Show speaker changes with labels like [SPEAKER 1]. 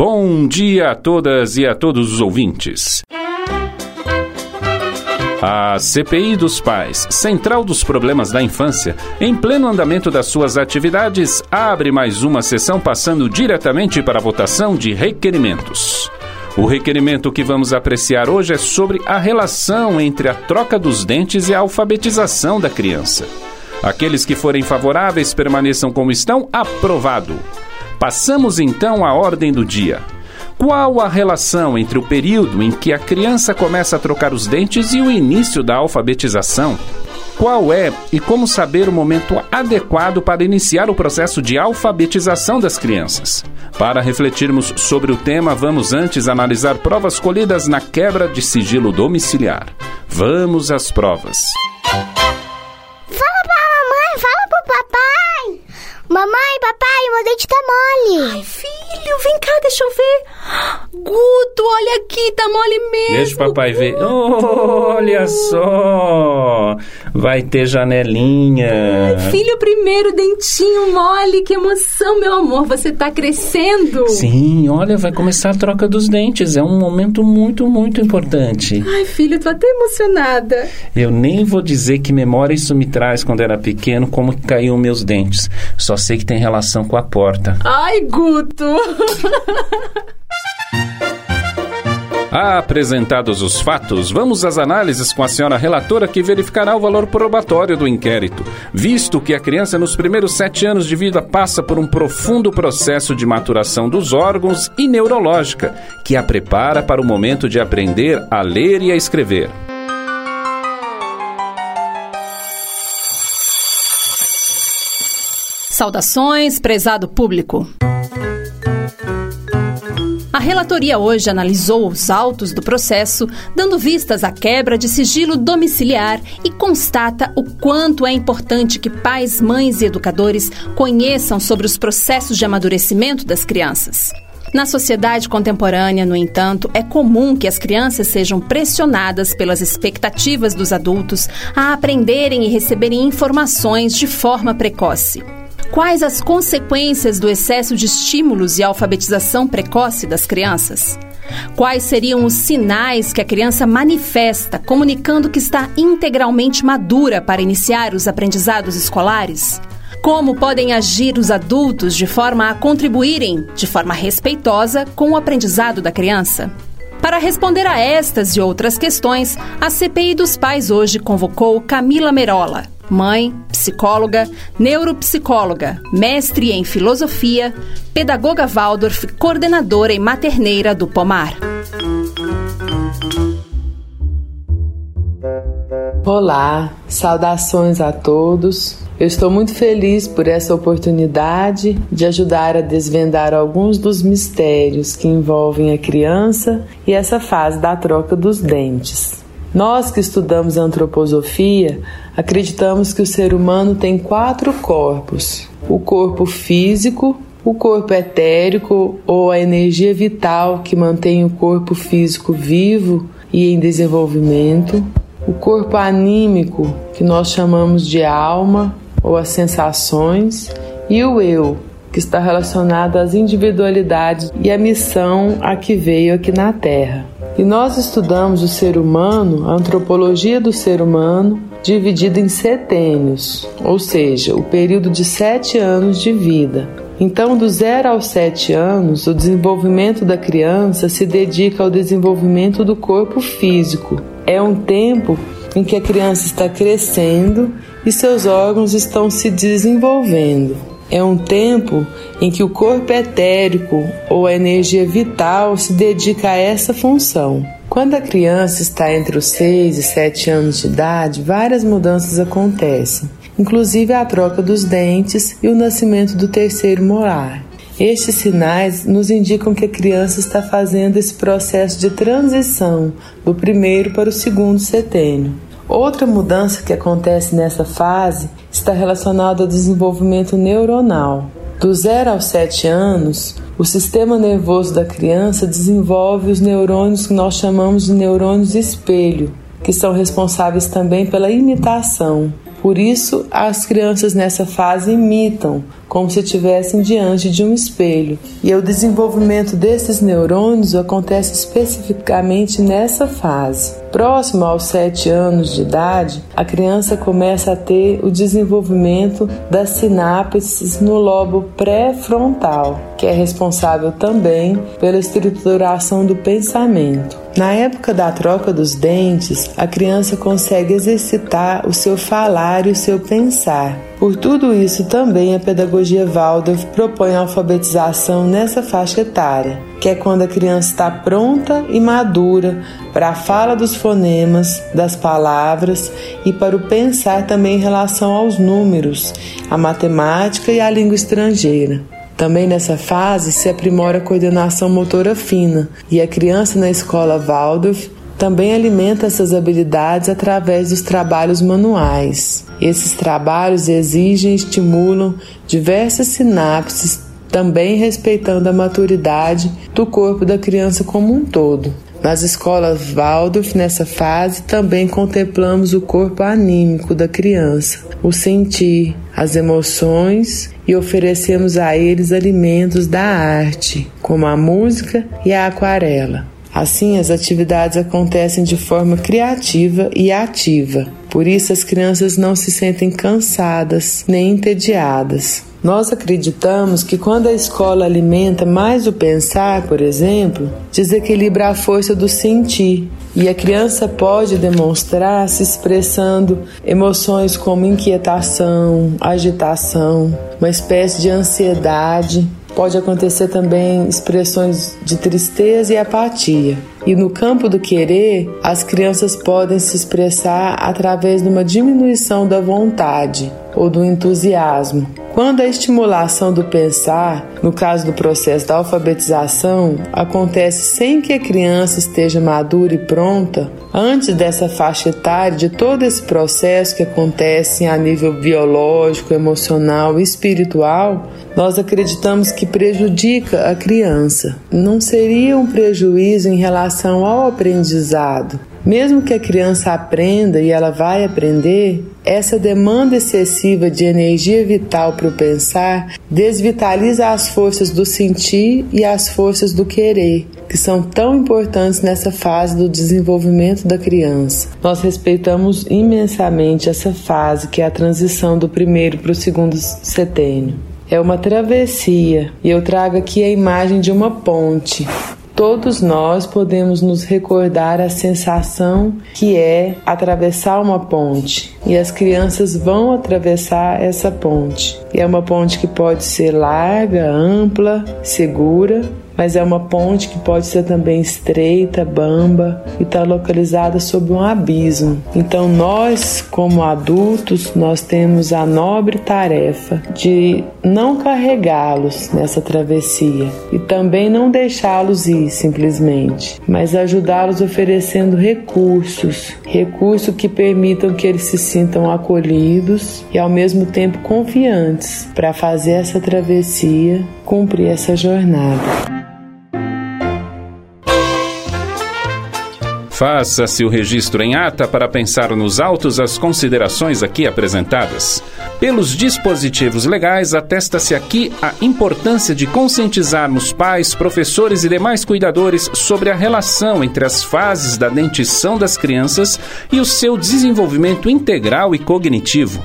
[SPEAKER 1] Bom dia a todas e a todos os ouvintes. A CPI dos Pais, Central dos Problemas da Infância, em pleno andamento das suas atividades, abre mais uma sessão passando diretamente para a votação de requerimentos. O requerimento que vamos apreciar hoje é sobre a relação entre a troca dos dentes e a alfabetização da criança. Aqueles que forem favoráveis permaneçam como estão, aprovado. Passamos então à ordem do dia. Qual a relação entre o período em que a criança começa a trocar os dentes e o início da alfabetização? Qual é e como saber o momento adequado para iniciar o processo de alfabetização das crianças? Para refletirmos sobre o tema, vamos antes analisar provas colhidas na quebra de sigilo domiciliar. Vamos às provas.
[SPEAKER 2] Mamãe, papai, meu dente tá mole.
[SPEAKER 3] Ai, filho, vem cá, deixa eu ver. Guto, olha aqui, tá mole mesmo.
[SPEAKER 1] Deixa o papai ver. Oh, olha só! Vai ter janelinha.
[SPEAKER 3] Ai, filho, primeiro dentinho mole, que emoção, meu amor, você tá crescendo.
[SPEAKER 1] Sim, olha, vai começar a troca dos dentes. É um momento muito, muito importante.
[SPEAKER 3] Ai, filho, tô até emocionada.
[SPEAKER 1] Eu nem vou dizer que memória isso me traz quando era pequeno, como que caíam meus dentes. Só sei que tem relação com a porta.
[SPEAKER 3] Ai, Guto.
[SPEAKER 1] Apresentados os fatos, vamos às análises com a senhora relatora que verificará o valor probatório do inquérito, visto que a criança nos primeiros sete anos de vida passa por um profundo processo de maturação dos órgãos e neurológica, que a prepara para o momento de aprender a ler e a escrever.
[SPEAKER 4] Saudações, prezado público. A relatoria hoje analisou os autos do processo, dando vistas à quebra de sigilo domiciliar e constata o quanto é importante que pais, mães e educadores conheçam sobre os processos de amadurecimento das crianças. Na sociedade contemporânea, no entanto, é comum que as crianças sejam pressionadas pelas expectativas dos adultos a aprenderem e receberem informações de forma precoce. Quais as consequências do excesso de estímulos e alfabetização precoce das crianças? Quais seriam os sinais que a criança manifesta, comunicando que está integralmente madura para iniciar os aprendizados escolares? Como podem agir os adultos de forma a contribuírem, de forma respeitosa, com o aprendizado da criança? Para responder a estas e outras questões, a CPI dos Pais hoje convocou Camila Merola, mãe, psicóloga, neuropsicóloga, mestre em filosofia, pedagoga Waldorf, coordenadora e materneira do Pomar.
[SPEAKER 5] Olá, saudações a todos. Eu estou muito feliz por essa oportunidade de ajudar a desvendar alguns dos mistérios que envolvem a criança e essa fase da troca dos dentes. Nós que estudamos antroposofia acreditamos que o ser humano tem quatro corpos: o corpo físico, o corpo etérico ou a energia vital que mantém o corpo físico vivo e em desenvolvimento, o corpo anímico, que nós chamamos de alma ou as sensações, e o eu, que está relacionado às individualidades e à missão a que veio aqui na Terra. E nós estudamos o ser humano, a antropologia do ser humano, dividida em setênios, ou seja, o período de sete anos de vida. Então, do zero aos sete anos, o desenvolvimento da criança se dedica ao desenvolvimento do corpo físico. É um tempo em que a criança está crescendo e seus órgãos estão se desenvolvendo. É um tempo em que o corpo etérico ou a energia vital se dedica a essa função. Quando a criança está entre os 6 e 7 anos de idade, várias mudanças acontecem, inclusive a troca dos dentes e o nascimento do terceiro molar. Estes sinais nos indicam que a criança está fazendo esse processo de transição do primeiro para o segundo setênio. Outra mudança que acontece nessa fase está relacionada ao desenvolvimento neuronal. Do 0 aos 7 anos, o sistema nervoso da criança desenvolve os neurônios que nós chamamos de neurônios espelho, que são responsáveis também pela imitação. Por isso, as crianças nessa fase imitam, como se estivessem diante de um espelho. E o desenvolvimento desses neurônios acontece especificamente nessa fase. Próximo aos 7 anos de idade, a criança começa a ter o desenvolvimento das sinapses no lobo pré-frontal, que é responsável também pela estruturação do pensamento. Na época da troca dos dentes, a criança consegue exercitar o seu falar e o seu pensar. Por tudo isso, também a pedagogia Waldorf propõe a alfabetização nessa faixa etária, que é quando a criança está pronta e madura para a fala dos fonemas, das palavras e para o pensar também em relação aos números, a matemática e a língua estrangeira. Também nessa fase se aprimora a coordenação motora fina e a criança na escola Waldorf também alimenta essas habilidades através dos trabalhos manuais. Esses trabalhos exigem e estimulam diversas sinapses, também respeitando a maturidade do corpo da criança como um todo. Nas escolas Waldorf, nessa fase, também contemplamos o corpo anímico da criança, o sentir, as emoções e oferecemos a eles alimentos da arte, como a música e a aquarela. Assim, as atividades acontecem de forma criativa e ativa. Por isso, as crianças não se sentem cansadas nem entediadas. Nós acreditamos que quando a escola alimenta mais o pensar, por exemplo, desequilibra a força do sentir. E a criança pode demonstrar se expressando emoções como inquietação, agitação, uma espécie de ansiedade. Pode acontecer também expressões de tristeza e apatia. E no campo do querer, as crianças podem se expressar através de uma diminuição da vontade ou do entusiasmo. Quando a estimulação do pensar, no caso do processo da alfabetização, acontece sem que a criança esteja madura e pronta, antes dessa faixa etária, de todo esse processo que acontece a nível biológico, emocional e espiritual, nós acreditamos que prejudica a criança. Não seria um prejuízo em relação ao aprendizado, mesmo que a criança aprenda e ela vai aprender, essa demanda excessiva de energia vital para o pensar desvitaliza as forças do sentir e as forças do querer, que são tão importantes nessa fase do desenvolvimento da criança. Nós respeitamos imensamente essa fase, que é a transição do primeiro para o segundo setênio. É uma travessia e eu trago aqui a imagem de uma ponte. Todos nós podemos nos recordar a sensação que é atravessar uma ponte. E as crianças vão atravessar essa ponte. E é uma ponte que pode ser larga, ampla, segura, mas é uma ponte que pode ser também estreita, bamba e está localizada sob um abismo. Então nós, como adultos, nós temos a nobre tarefa de não carregá-los nessa travessia e também não deixá-los ir simplesmente, mas ajudá-los oferecendo recursos, recursos que permitam que eles se sintam acolhidos e ao mesmo tempo confiantes para fazer essa travessia, cumprir essa jornada.
[SPEAKER 1] Faça-se o registro em ata para pensar nos autos as considerações aqui apresentadas. Pelos dispositivos legais, atesta-se aqui a importância de conscientizarmos pais, professores e demais cuidadores sobre a relação entre as fases da dentição das crianças e o seu desenvolvimento integral e cognitivo.